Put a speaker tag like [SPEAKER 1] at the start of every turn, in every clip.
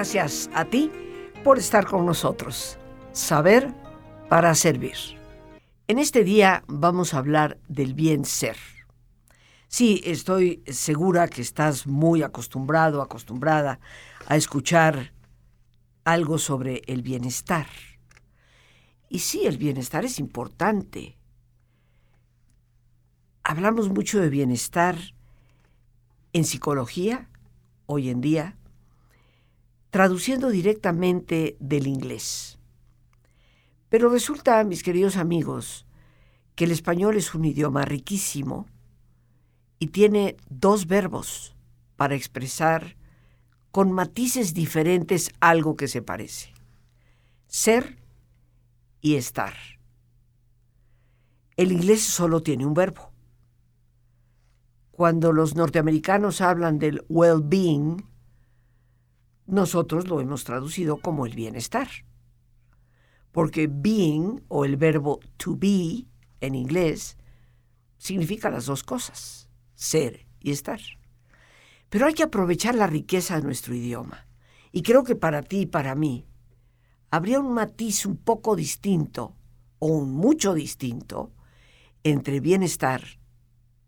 [SPEAKER 1] Gracias a ti por estar con nosotros. Saber para servir. En este día vamos a hablar del bien ser. Sí, estoy segura que estás muy acostumbrado, acostumbrada a escuchar algo sobre el bienestar. Y sí, el bienestar es importante. Hablamos mucho de bienestar en psicología hoy en día, traduciendo directamente del inglés. Pero resulta, mis queridos amigos, que el español es un idioma riquísimo y tiene dos verbos para expresar con matices diferentes algo que se parece. Ser y estar. El inglés solo tiene un verbo. Cuando los norteamericanos hablan del well-being, nosotros lo hemos traducido como el bienestar. Porque being o el verbo to be en inglés significa las dos cosas, ser y estar. Pero hay que aprovechar la riqueza de nuestro idioma. Y creo que para ti y para mí habría un matiz un poco distinto o un mucho distinto entre bienestar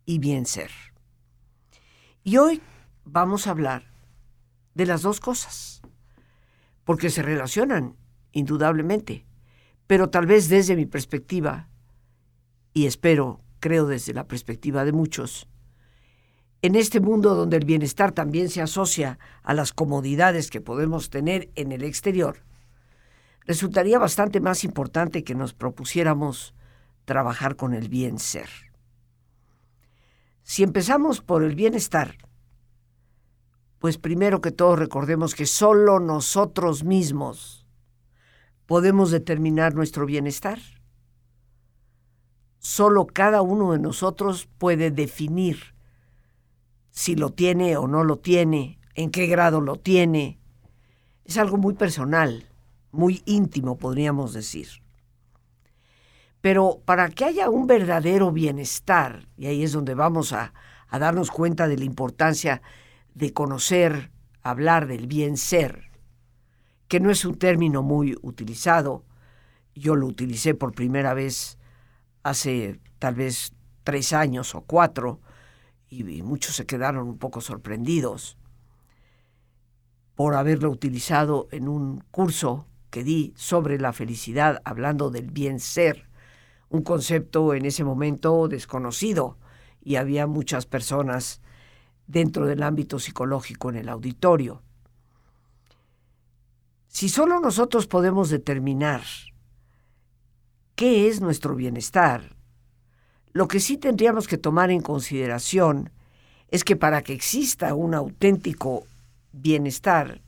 [SPEAKER 1] y bien ser. Y hoy vamos a hablar de las dos cosas, porque se relacionan, indudablemente, pero tal vez desde mi perspectiva, y espero, creo desde la perspectiva de muchos, en este mundo donde el bienestar también se asocia a las comodidades que podemos tener en el exterior, resultaría bastante más importante que nos propusiéramos trabajar con el bien ser. Si empezamos por el bienestar, pues primero que todo recordemos que solo nosotros mismos podemos determinar nuestro bienestar. Solo cada uno de nosotros puede definir si lo tiene o no lo tiene, en qué grado lo tiene. Es algo muy personal, muy íntimo, podríamos decir. Pero para que haya un verdadero bienestar, y ahí es donde vamos a, darnos cuenta de la importancia de conocer, hablar del bien ser, que no es un término muy utilizado. Yo lo utilicé por primera vez hace tal vez tres años o cuatro, y, muchos se quedaron un poco sorprendidos por haberlo utilizado en un curso que di sobre la felicidad, hablando del bien ser, un concepto en ese momento desconocido, y había muchas personas dentro del ámbito psicológico en el auditorio. Si solo nosotros podemos determinar qué es nuestro bienestar, lo que sí tendríamos que tomar en consideración es que para que exista un auténtico bienestar,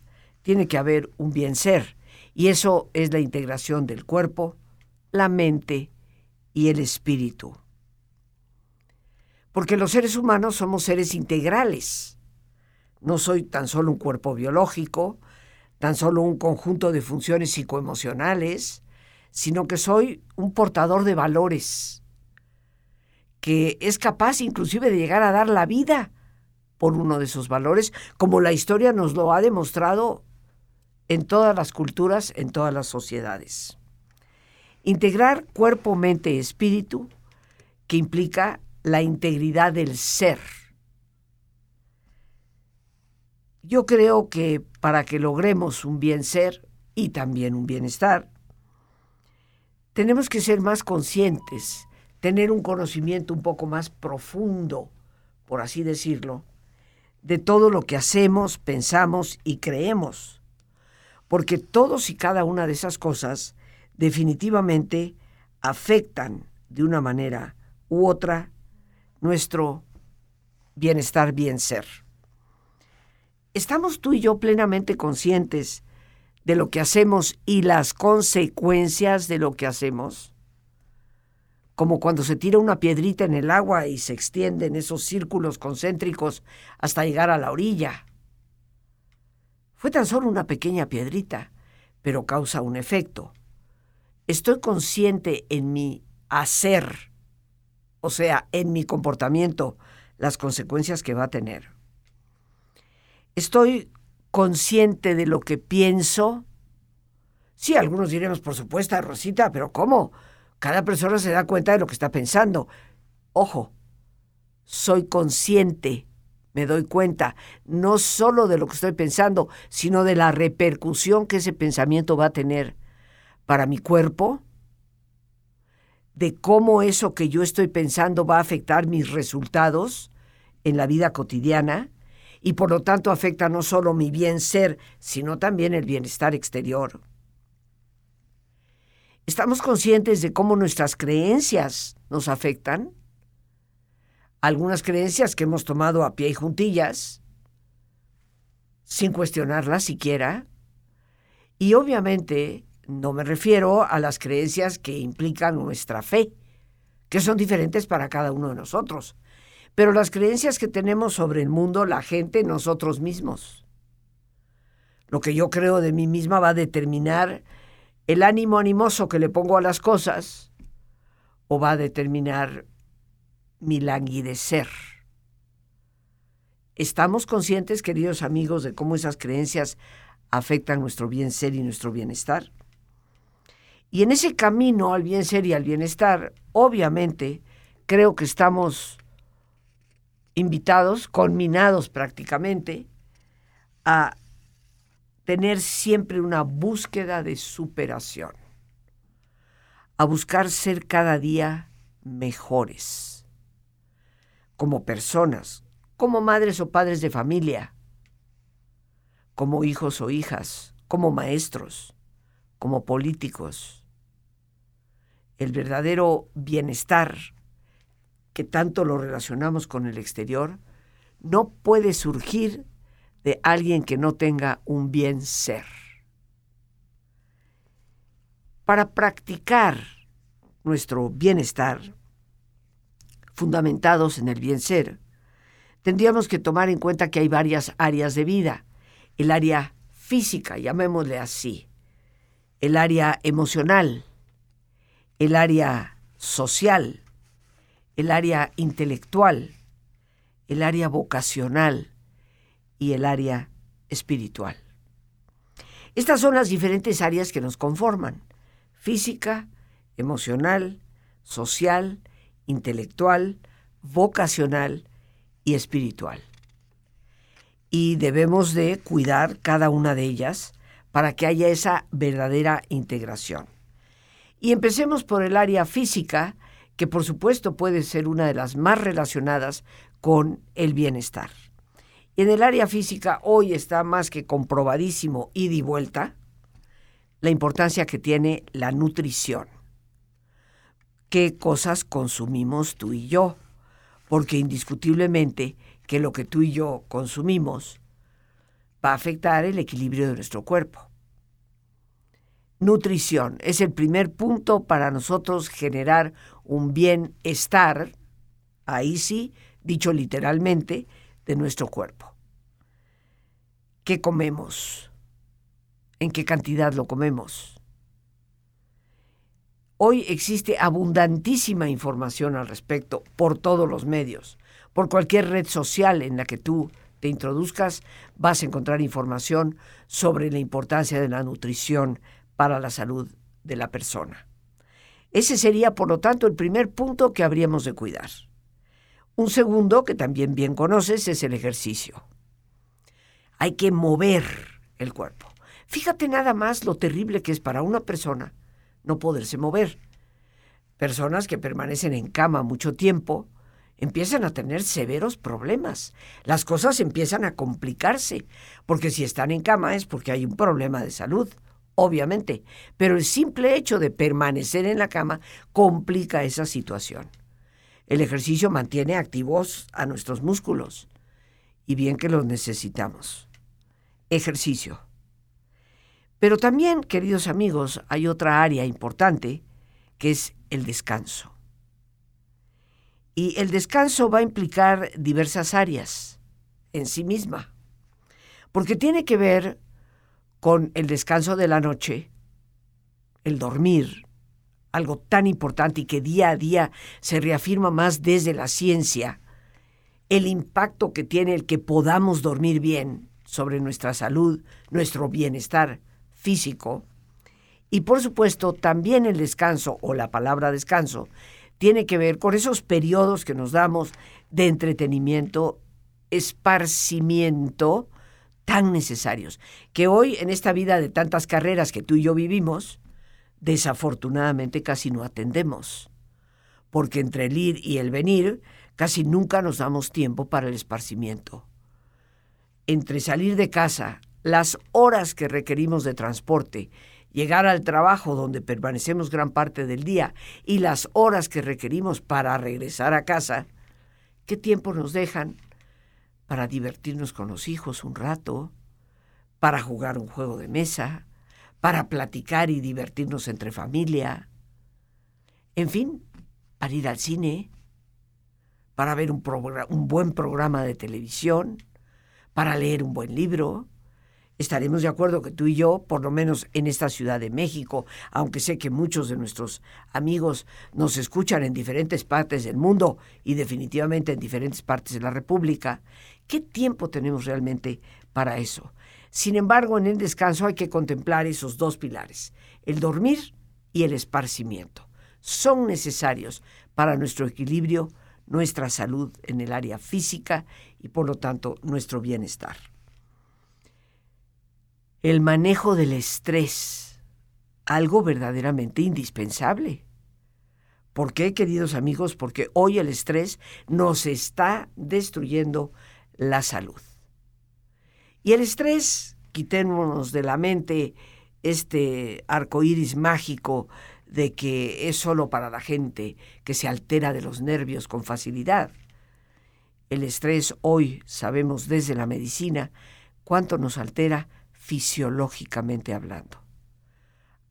[SPEAKER 1] tiene que haber un bien ser, y eso es la integración del cuerpo, la mente y el espíritu porque los seres humanos somos seres integrales. No soy tan solo un cuerpo biológico, tan solo un conjunto de funciones psicoemocionales, sino que soy un portador de valores, que es capaz inclusive de llegar a dar la vida por uno de esos valores, como la historia nos lo ha demostrado en todas las culturas, en todas las sociedades. Integrar cuerpo, mente y espíritu, que implica la integridad del ser. Yo creo que para que logremos un bien ser y también un bienestar, tenemos que ser más conscientes, tener un conocimiento un poco más profundo, por así decirlo, de todo lo que hacemos, pensamos y creemos. Porque todos y cada una de esas cosas definitivamente afectan de una manera u otra nuestro bienestar, bien ser. ¿Estamos tú y yo plenamente conscientes de lo que hacemos y las consecuencias de lo que hacemos? Como cuando se tira una piedrita en el agua y se extienden esos círculos concéntricos hasta llegar a la orilla. Fue tan solo una pequeña piedrita, pero causa un efecto. Estoy consciente en mi hacer o sea, en mi comportamiento, las consecuencias que va a tener. Estoy consciente de lo que pienso? Sí, algunos diremos, por supuesto, Rosita, pero ¿cómo? Cada persona se da cuenta de lo que está pensando. Ojo, soy consciente, me doy cuenta, no solo de lo que estoy pensando, sino de la repercusión que ese pensamiento va a tener para mi cuerpo, de cómo eso que yo estoy pensando va a afectar mis resultados en la vida cotidiana y por lo tanto afecta no solo mi bien ser, sino también el bienestar exterior. ¿Estamos conscientes de cómo nuestras creencias nos afectan? Algunas creencias que hemos tomado a pie y juntillas, sin cuestionarlas siquiera. Y obviamente no me refiero a las creencias que implican nuestra fe, que son diferentes para cada uno de nosotros, pero las creencias que tenemos sobre el mundo, la gente, nosotros mismos. Lo que yo creo de mí misma va a determinar el ánimo animoso que le pongo a las cosas o va a determinar mi languidecer. ¿Estamos conscientes, queridos amigos, de cómo esas creencias afectan nuestro bien ser y nuestro bienestar? Y en ese camino al bien ser y al bienestar, obviamente, creo que estamos invitados, conminados prácticamente, a tener siempre una búsqueda de superación, a buscar ser cada día mejores, como personas, como madres o padres de familia, como hijos o hijas, como maestros, como políticos. El verdadero bienestar, que tanto lo relacionamos con el exterior, no puede surgir de alguien que no tenga un bien ser. Para practicar nuestro bienestar, fundamentados en el bien ser, tendríamos que tomar en cuenta que hay varias áreas de vida. El área física, llamémosle así, el área emocional, el área social, el área intelectual, el área vocacional, y el área espiritual. Estas son las diferentes áreas que nos conforman, física, emocional, social, intelectual, vocacional y espiritual. Y debemos de cuidar cada una de ellas para que haya esa verdadera integración. Y empecemos por el área física, que por supuesto puede ser una de las más relacionadas con el bienestar. Y en el área física hoy está más que comprobadísimo y de vuelta la importancia que tiene la nutrición. ¿Qué cosas consumimos tú y yo? Porque indiscutiblemente que lo que tú y yo consumimos va a afectar el equilibrio de nuestro cuerpo. Nutrición es el primer punto para nosotros generar un bienestar, ahí sí, dicho literalmente, de nuestro cuerpo. ¿Qué comemos? ¿En qué cantidad lo comemos? Hoy existe abundantísima información al respecto por todos los medios. Por cualquier red social en la que tú te introduzcas, vas a encontrar información sobre la importancia de la nutrición para la salud de la persona. Ese sería, por lo tanto, el primer punto que habríamos de cuidar. Un segundo, que también bien conoces, es el ejercicio. Hay que mover el cuerpo. Fíjate nada más lo terrible que es para una persona no poderse mover. Personas que permanecen en cama mucho tiempo empiezan a tener severos problemas. Las cosas empiezan a complicarse, porque si están en cama es porque hay un problema de salud, obviamente, pero el simple hecho de permanecer en la cama complica esa situación. El ejercicio mantiene activos a nuestros músculos y bien que los necesitamos. Ejercicio. Pero también, queridos amigos, hay otra área importante que es el descanso. Y el descanso va a implicar diversas áreas en sí misma, porque tiene que ver con el descanso de la noche, el dormir, algo tan importante y que día a día se reafirma más desde la ciencia, el impacto que tiene el que podamos dormir bien sobre nuestra salud, nuestro bienestar físico. Y por supuesto, también el descanso o la palabra descanso tiene que ver con esos periodos que nos damos de entretenimiento, esparcimiento tan necesarios, que hoy en esta vida de tantas carreras que tú y yo vivimos, desafortunadamente casi no atendemos, porque entre el ir y el venir casi nunca nos damos tiempo para el esparcimiento. Entre salir de casa, las horas que requerimos de transporte, llegar al trabajo donde permanecemos gran parte del día y las horas que requerimos para regresar a casa, ¿qué tiempo nos dejan para divertirnos con los hijos un rato, para jugar un juego de mesa, para platicar y divertirnos entre familia, en fin, para ir al cine, para ver un, un buen programa de televisión, para leer un buen libro. Estaremos de acuerdo que tú y yo, por lo menos en esta Ciudad de México, aunque sé que muchos de nuestros amigos nos escuchan en diferentes partes del mundo y definitivamente en diferentes partes de la República, ¿qué tiempo tenemos realmente para eso? Sin embargo, en el descanso hay que contemplar esos dos pilares, el dormir y el esparcimiento. Son necesarios para nuestro equilibrio nuestra salud en el área física y por lo tanto nuestro bienestar. El manejo del estrés, algo verdaderamente indispensable. ¿Por qué, queridos amigos? Porque hoy el estrés nos está destruyendo la salud. Y el estrés, quitémonos de la mente este arco iris mágico de que es solo para la gente que se altera de los nervios con facilidad. El estrés hoy sabemos desde la medicina cuánto nos altera fisiológicamente hablando.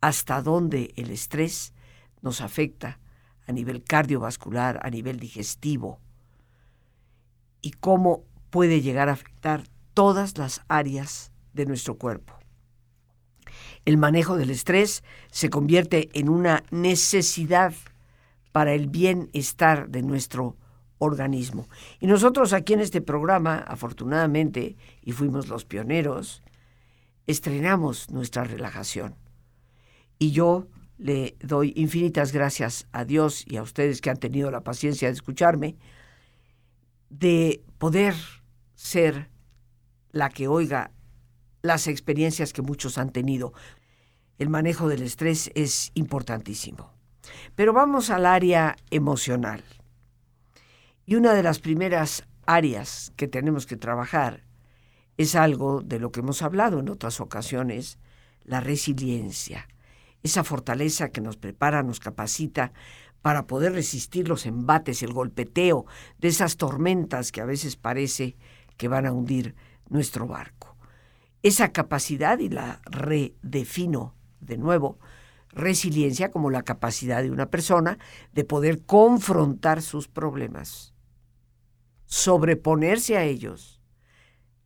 [SPEAKER 1] Hasta dónde el estrés nos afecta a nivel cardiovascular, a nivel digestivo, y cómo puede llegar a afectar todas las áreas de nuestro cuerpo el manejo del estrés se convierte en una necesidad para el bienestar de nuestro organismo. Y nosotros aquí en este programa, afortunadamente, y fuimos los pioneros, estrenamos nuestra relajación. Y yo le doy infinitas gracias a Dios y a ustedes que han tenido la paciencia de escucharme, de poder ser la que oiga las experiencias que muchos han tenido. El manejo del estrés es importantísimo. Pero vamos al área emocional. Y una de las primeras áreas que tenemos que trabajar es algo de lo que hemos hablado en otras ocasiones, la resiliencia, esa fortaleza que nos prepara, nos capacita para poder resistir los embates, el golpeteo de esas tormentas que a veces parece que van a hundir nuestro barco. Esa capacidad y la redefino de nuevo, resiliencia como la capacidad de una persona de poder confrontar sus problemas, sobreponerse a ellos,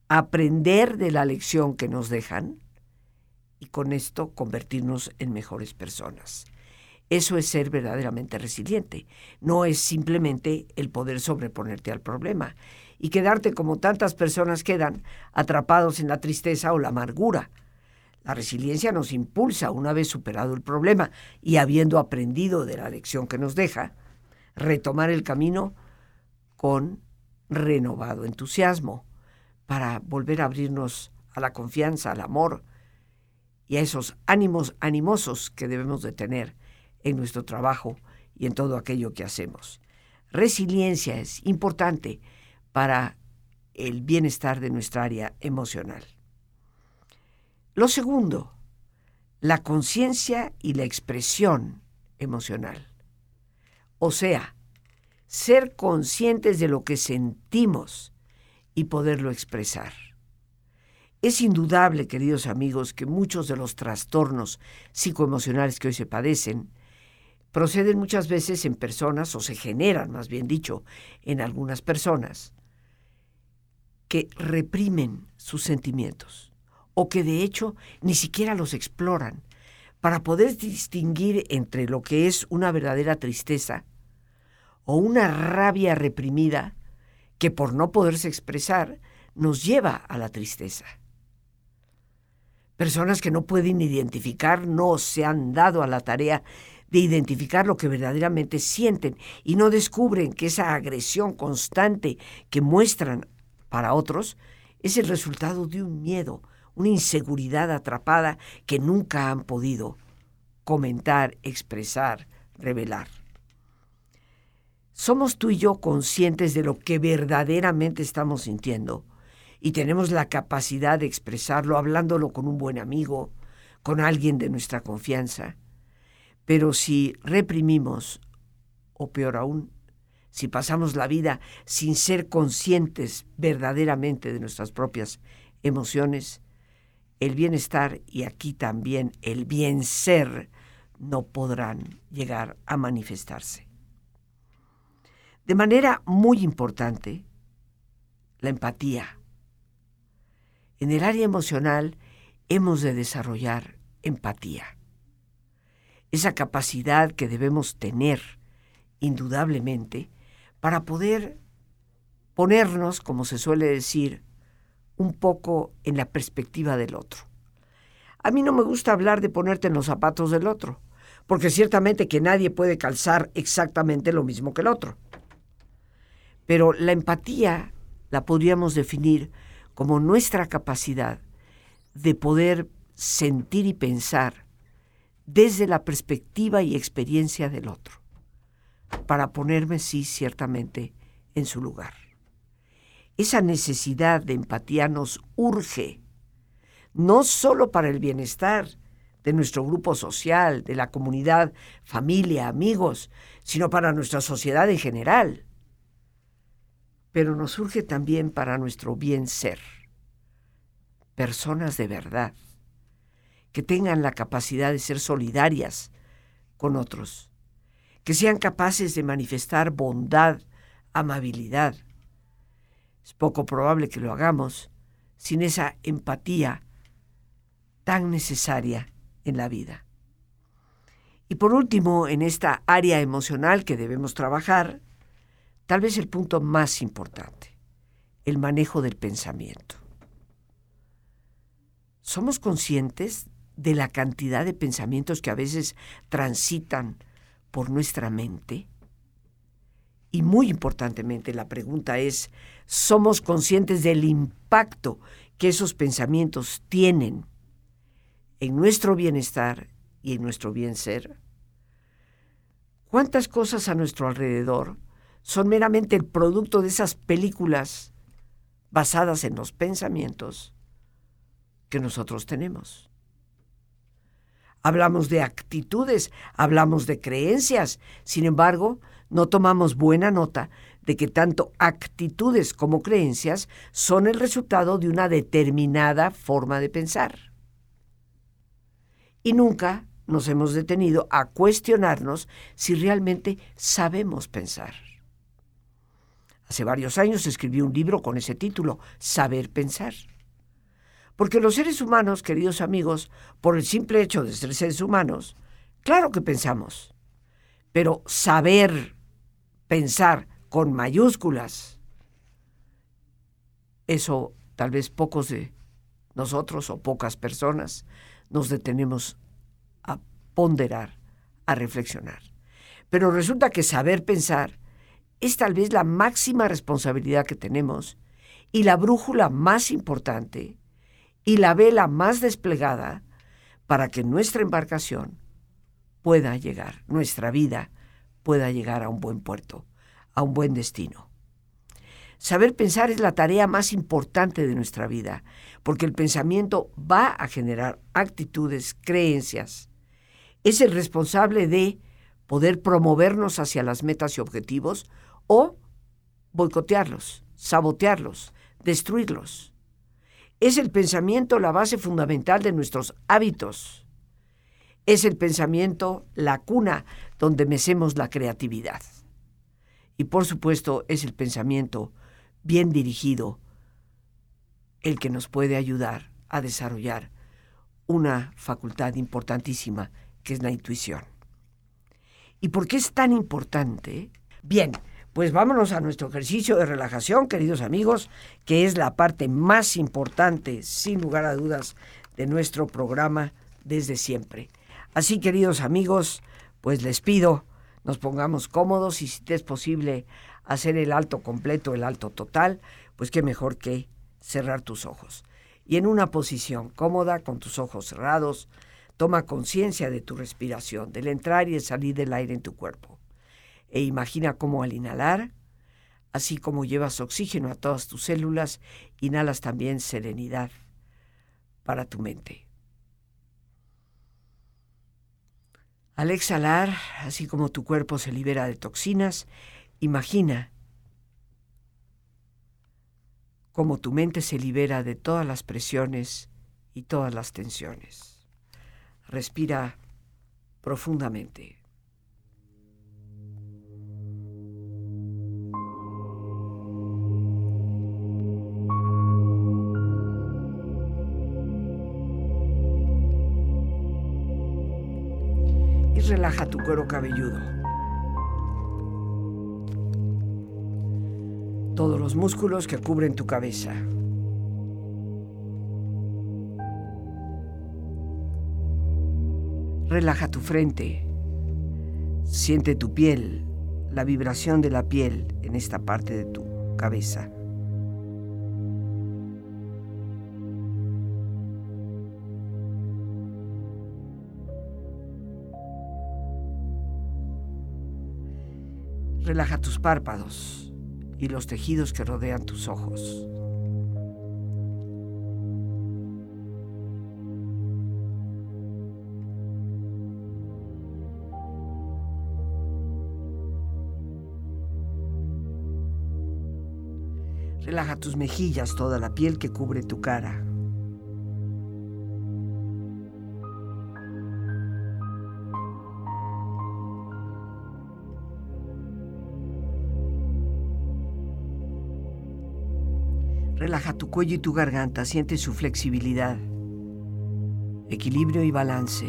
[SPEAKER 1] aprender de la lección que nos dejan y con esto convertirnos en mejores personas. Eso es ser verdaderamente resiliente. No es simplemente el poder sobreponerte al problema y quedarte como tantas personas quedan atrapados en la tristeza o la amargura. La resiliencia nos impulsa, una vez superado el problema y habiendo aprendido de la lección que nos deja, retomar el camino con renovado entusiasmo para volver a abrirnos a la confianza, al amor y a esos ánimos animosos que debemos de tener en nuestro trabajo y en todo aquello que hacemos. Resiliencia es importante para el bienestar de nuestra área emocional. Lo segundo, la conciencia y la expresión emocional. O sea, ser conscientes de lo que sentimos y poderlo expresar. Es indudable, queridos amigos, que muchos de los trastornos psicoemocionales que hoy se padecen proceden muchas veces en personas, o se generan, más bien dicho, en algunas personas, que reprimen sus sentimientos o que de hecho ni siquiera los exploran para poder distinguir entre lo que es una verdadera tristeza o una rabia reprimida que por no poderse expresar nos lleva a la tristeza. Personas que no pueden identificar, no se han dado a la tarea de identificar lo que verdaderamente sienten y no descubren que esa agresión constante que muestran para otros es el resultado de un miedo, una inseguridad atrapada que nunca han podido comentar, expresar, revelar. ¿Somos tú y yo conscientes de lo que verdaderamente estamos sintiendo? Y tenemos la capacidad de expresarlo hablándolo con un buen amigo, con alguien de nuestra confianza. Pero si reprimimos, o peor aún, si pasamos la vida sin ser conscientes verdaderamente de nuestras propias emociones, el bienestar y aquí también el bien ser no podrán llegar a manifestarse. De manera muy importante, la empatía. En el área emocional hemos de desarrollar empatía. Esa capacidad que debemos tener, indudablemente, para poder ponernos, como se suele decir, un poco en la perspectiva del otro. A mí no me gusta hablar de ponerte en los zapatos del otro, porque ciertamente que nadie puede calzar exactamente lo mismo que el otro. Pero la empatía la podríamos definir como nuestra capacidad de poder sentir y pensar desde la perspectiva y experiencia del otro, para ponerme, sí, ciertamente, en su lugar. Esa necesidad de empatía nos urge, no solo para el bienestar de nuestro grupo social, de la comunidad, familia, amigos, sino para nuestra sociedad en general pero nos surge también para nuestro bien ser. Personas de verdad, que tengan la capacidad de ser solidarias con otros, que sean capaces de manifestar bondad, amabilidad. Es poco probable que lo hagamos sin esa empatía tan necesaria en la vida. Y por último, en esta área emocional que debemos trabajar, Tal vez el punto más importante, el manejo del pensamiento. ¿Somos conscientes de la cantidad de pensamientos que a veces transitan por nuestra mente? Y muy importantemente la pregunta es, ¿somos conscientes del impacto que esos pensamientos tienen en nuestro bienestar y en nuestro bien ser? ¿Cuántas cosas a nuestro alrededor son meramente el producto de esas películas basadas en los pensamientos que nosotros tenemos. Hablamos de actitudes, hablamos de creencias, sin embargo, no tomamos buena nota de que tanto actitudes como creencias son el resultado de una determinada forma de pensar. Y nunca nos hemos detenido a cuestionarnos si realmente sabemos pensar. Hace varios años escribí un libro con ese título, Saber Pensar. Porque los seres humanos, queridos amigos, por el simple hecho de ser seres humanos, claro que pensamos, pero saber pensar con mayúsculas, eso tal vez pocos de nosotros o pocas personas nos detenemos a ponderar, a reflexionar. Pero resulta que saber pensar es tal vez la máxima responsabilidad que tenemos y la brújula más importante y la vela más desplegada para que nuestra embarcación pueda llegar, nuestra vida pueda llegar a un buen puerto, a un buen destino. Saber pensar es la tarea más importante de nuestra vida, porque el pensamiento va a generar actitudes, creencias. Es el responsable de poder promovernos hacia las metas y objetivos o boicotearlos, sabotearlos, destruirlos. Es el pensamiento la base fundamental de nuestros hábitos. Es el pensamiento la cuna donde mecemos la creatividad. Y por supuesto es el pensamiento bien dirigido el que nos puede ayudar a desarrollar una facultad importantísima que es la intuición. ¿Y por qué es tan importante? Bien, pues vámonos a nuestro ejercicio de relajación, queridos amigos, que es la parte más importante, sin lugar a dudas, de nuestro programa desde siempre. Así, queridos amigos, pues les pido nos pongamos cómodos y si te es posible hacer el alto completo, el alto total, pues qué mejor que cerrar tus ojos. Y en una posición cómoda, con tus ojos cerrados, toma conciencia de tu respiración, del entrar y el salir del aire en tu cuerpo. E imagina cómo al inhalar, así como llevas oxígeno a todas tus células, inhalas también serenidad para tu mente. Al exhalar, así como tu cuerpo se libera de toxinas, imagina cómo tu mente se libera de todas las presiones y todas las tensiones. Respira profundamente. Relaja tu cuero cabelludo. Todos los músculos que cubren tu cabeza. Relaja tu frente. Siente tu piel, la vibración de la piel en esta parte de tu cabeza. Relaja tus párpados y los tejidos que rodean tus ojos. Relaja tus mejillas, toda la piel que cubre tu cara. Tu cuello y tu garganta, siente su flexibilidad, equilibrio y balance.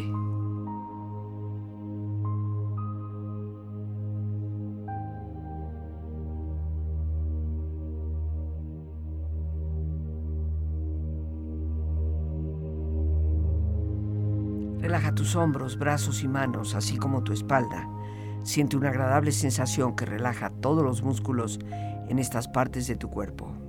[SPEAKER 1] Relaja tus hombros, brazos y manos, así como tu espalda. Siente una agradable sensación que relaja todos los músculos en estas partes de tu cuerpo.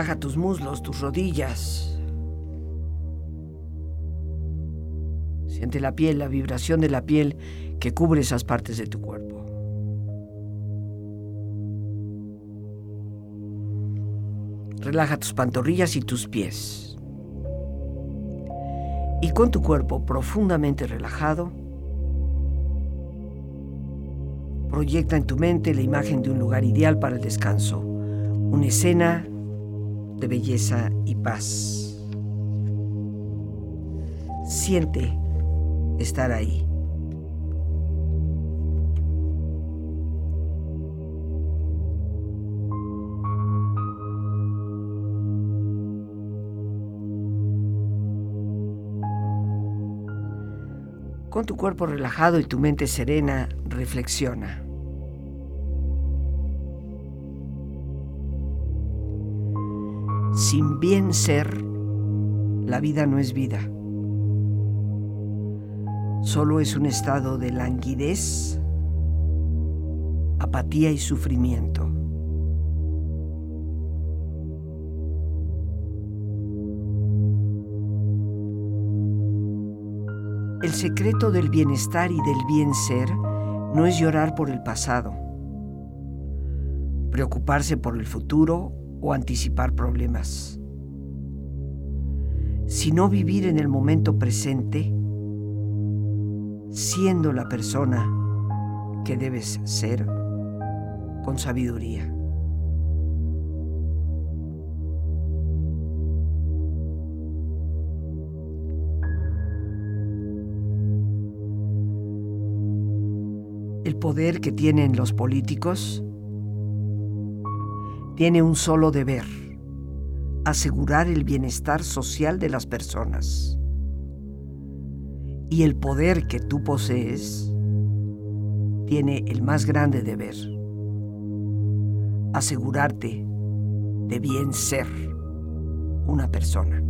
[SPEAKER 1] Relaja tus muslos, tus rodillas. Siente la piel, la vibración de la piel que cubre esas partes de tu cuerpo. Relaja tus pantorrillas y tus pies. Y con tu cuerpo profundamente relajado, proyecta en tu mente la imagen de un lugar ideal para el descanso, una escena de belleza y paz. Siente estar ahí. Con tu cuerpo relajado y tu mente serena, reflexiona. Sin bien ser, la vida no es vida. Solo es un estado de languidez, apatía y sufrimiento. El secreto del bienestar y del bien ser no es llorar por el pasado, preocuparse por el futuro o anticipar problemas, sino vivir en el momento presente, siendo la persona que debes ser con sabiduría. El poder que tienen los políticos tiene un solo deber, asegurar el bienestar social de las personas. Y el poder que tú posees tiene el más grande deber, asegurarte de bien ser una persona.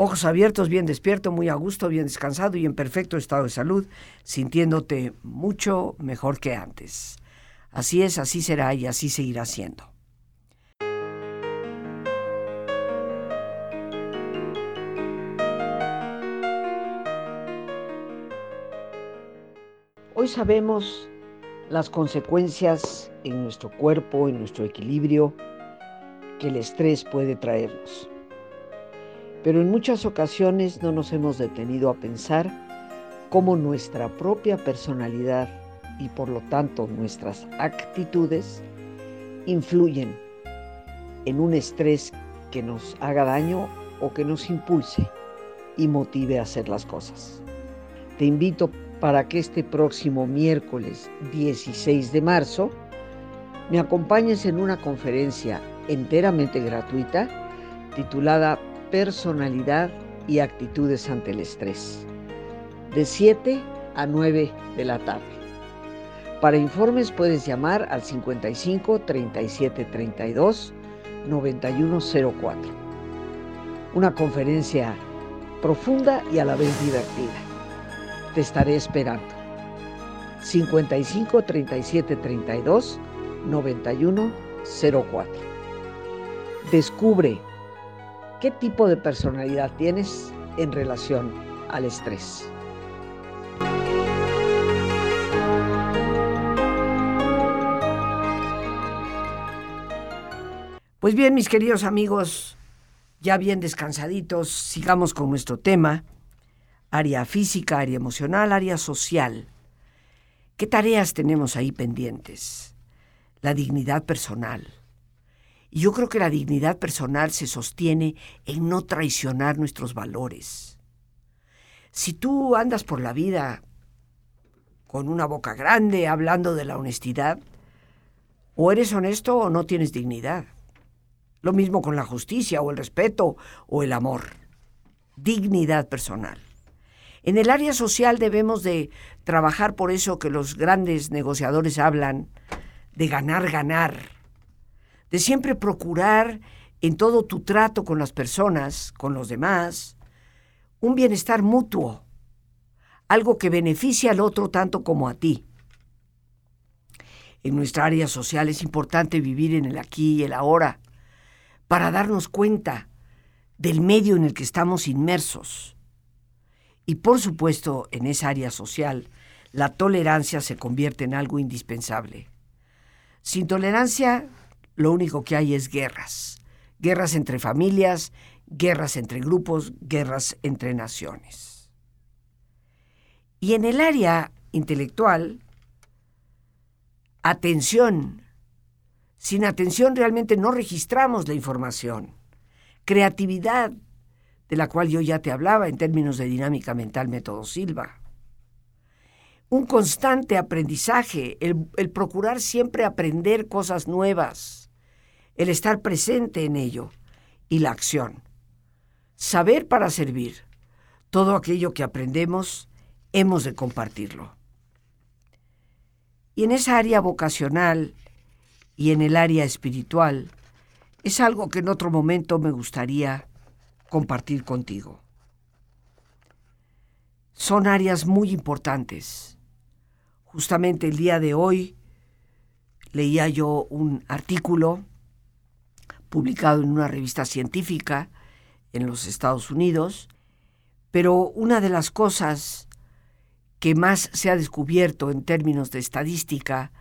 [SPEAKER 1] Ojos abiertos, bien despierto, muy a gusto, bien descansado y en perfecto estado de salud, sintiéndote mucho mejor que antes. Así es, así será y así seguirá siendo. Hoy sabemos las consecuencias en nuestro cuerpo, en nuestro equilibrio, que el estrés puede traernos pero en muchas ocasiones no nos hemos detenido a pensar cómo nuestra propia personalidad y por lo tanto nuestras actitudes influyen en un estrés que nos haga daño o que nos impulse y motive a hacer las cosas. Te invito para que este próximo miércoles 16 de marzo me acompañes en una conferencia enteramente gratuita titulada personalidad y actitudes ante el estrés, de 7 a 9 de la tarde. Para informes puedes llamar al 55 37 32 9104. Una conferencia profunda y a la vez divertida. Te estaré esperando. 55 37 32 9104. Descubre ¿Qué tipo de personalidad tienes en relación al estrés? Pues bien, mis queridos amigos, ya bien descansaditos, sigamos con nuestro tema, área física, área emocional, área social. ¿Qué tareas tenemos ahí pendientes? La dignidad personal, y yo creo que la dignidad personal se sostiene en no traicionar nuestros valores. Si tú andas por la vida con una boca grande hablando de la honestidad, o eres honesto o no tienes dignidad. Lo mismo con la justicia o el respeto o el amor. Dignidad personal. En el área social debemos de trabajar por eso que los grandes negociadores hablan de ganar, ganar de siempre procurar en todo tu trato con las personas, con los demás, un bienestar mutuo, algo que beneficie al otro tanto como a ti. En nuestra área social es importante vivir en el aquí y el ahora para darnos cuenta del medio en el que estamos inmersos. Y por supuesto, en esa área social, la tolerancia se convierte en algo indispensable. Sin tolerancia lo único que hay es guerras. Guerras entre familias, guerras entre grupos, guerras entre naciones. Y en el área intelectual, atención. Sin atención realmente no registramos la información. Creatividad, de la cual yo ya te hablaba en términos de dinámica mental método Silva. Un constante aprendizaje, el, el procurar siempre aprender cosas nuevas el estar presente en ello y la acción. Saber para servir. Todo aquello que aprendemos hemos de compartirlo. Y en esa área vocacional y en el área espiritual es algo que en otro momento me gustaría compartir contigo. Son áreas muy importantes. Justamente el día de hoy leía yo un artículo publicado en una revista científica en los Estados Unidos, pero una de las cosas que más se ha descubierto en términos de estadística,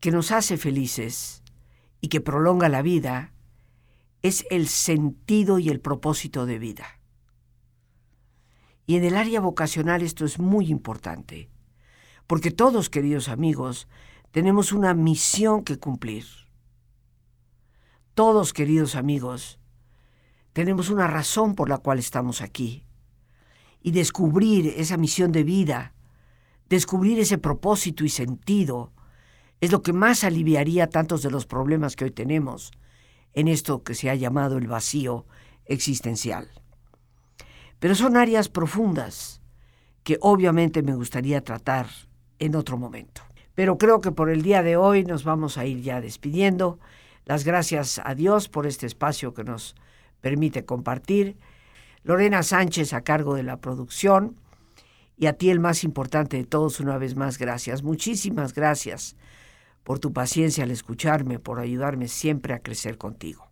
[SPEAKER 1] que nos hace felices y que prolonga la vida, es el sentido y el propósito de vida. Y en el área vocacional esto es muy importante, porque todos, queridos amigos, tenemos una misión que cumplir. Todos, queridos amigos, tenemos una razón por la cual estamos aquí y descubrir esa misión de vida, descubrir ese propósito y sentido, es lo que más aliviaría tantos de los problemas que hoy tenemos en esto que se ha llamado el vacío existencial. Pero son áreas profundas que obviamente me gustaría tratar en otro momento. Pero creo que por el día de hoy nos vamos a ir ya despidiendo. Las gracias a Dios por este espacio que nos permite compartir. Lorena Sánchez a cargo de la producción. Y a ti el más importante de todos, una vez más, gracias. Muchísimas gracias por tu paciencia al escucharme, por ayudarme siempre a crecer contigo.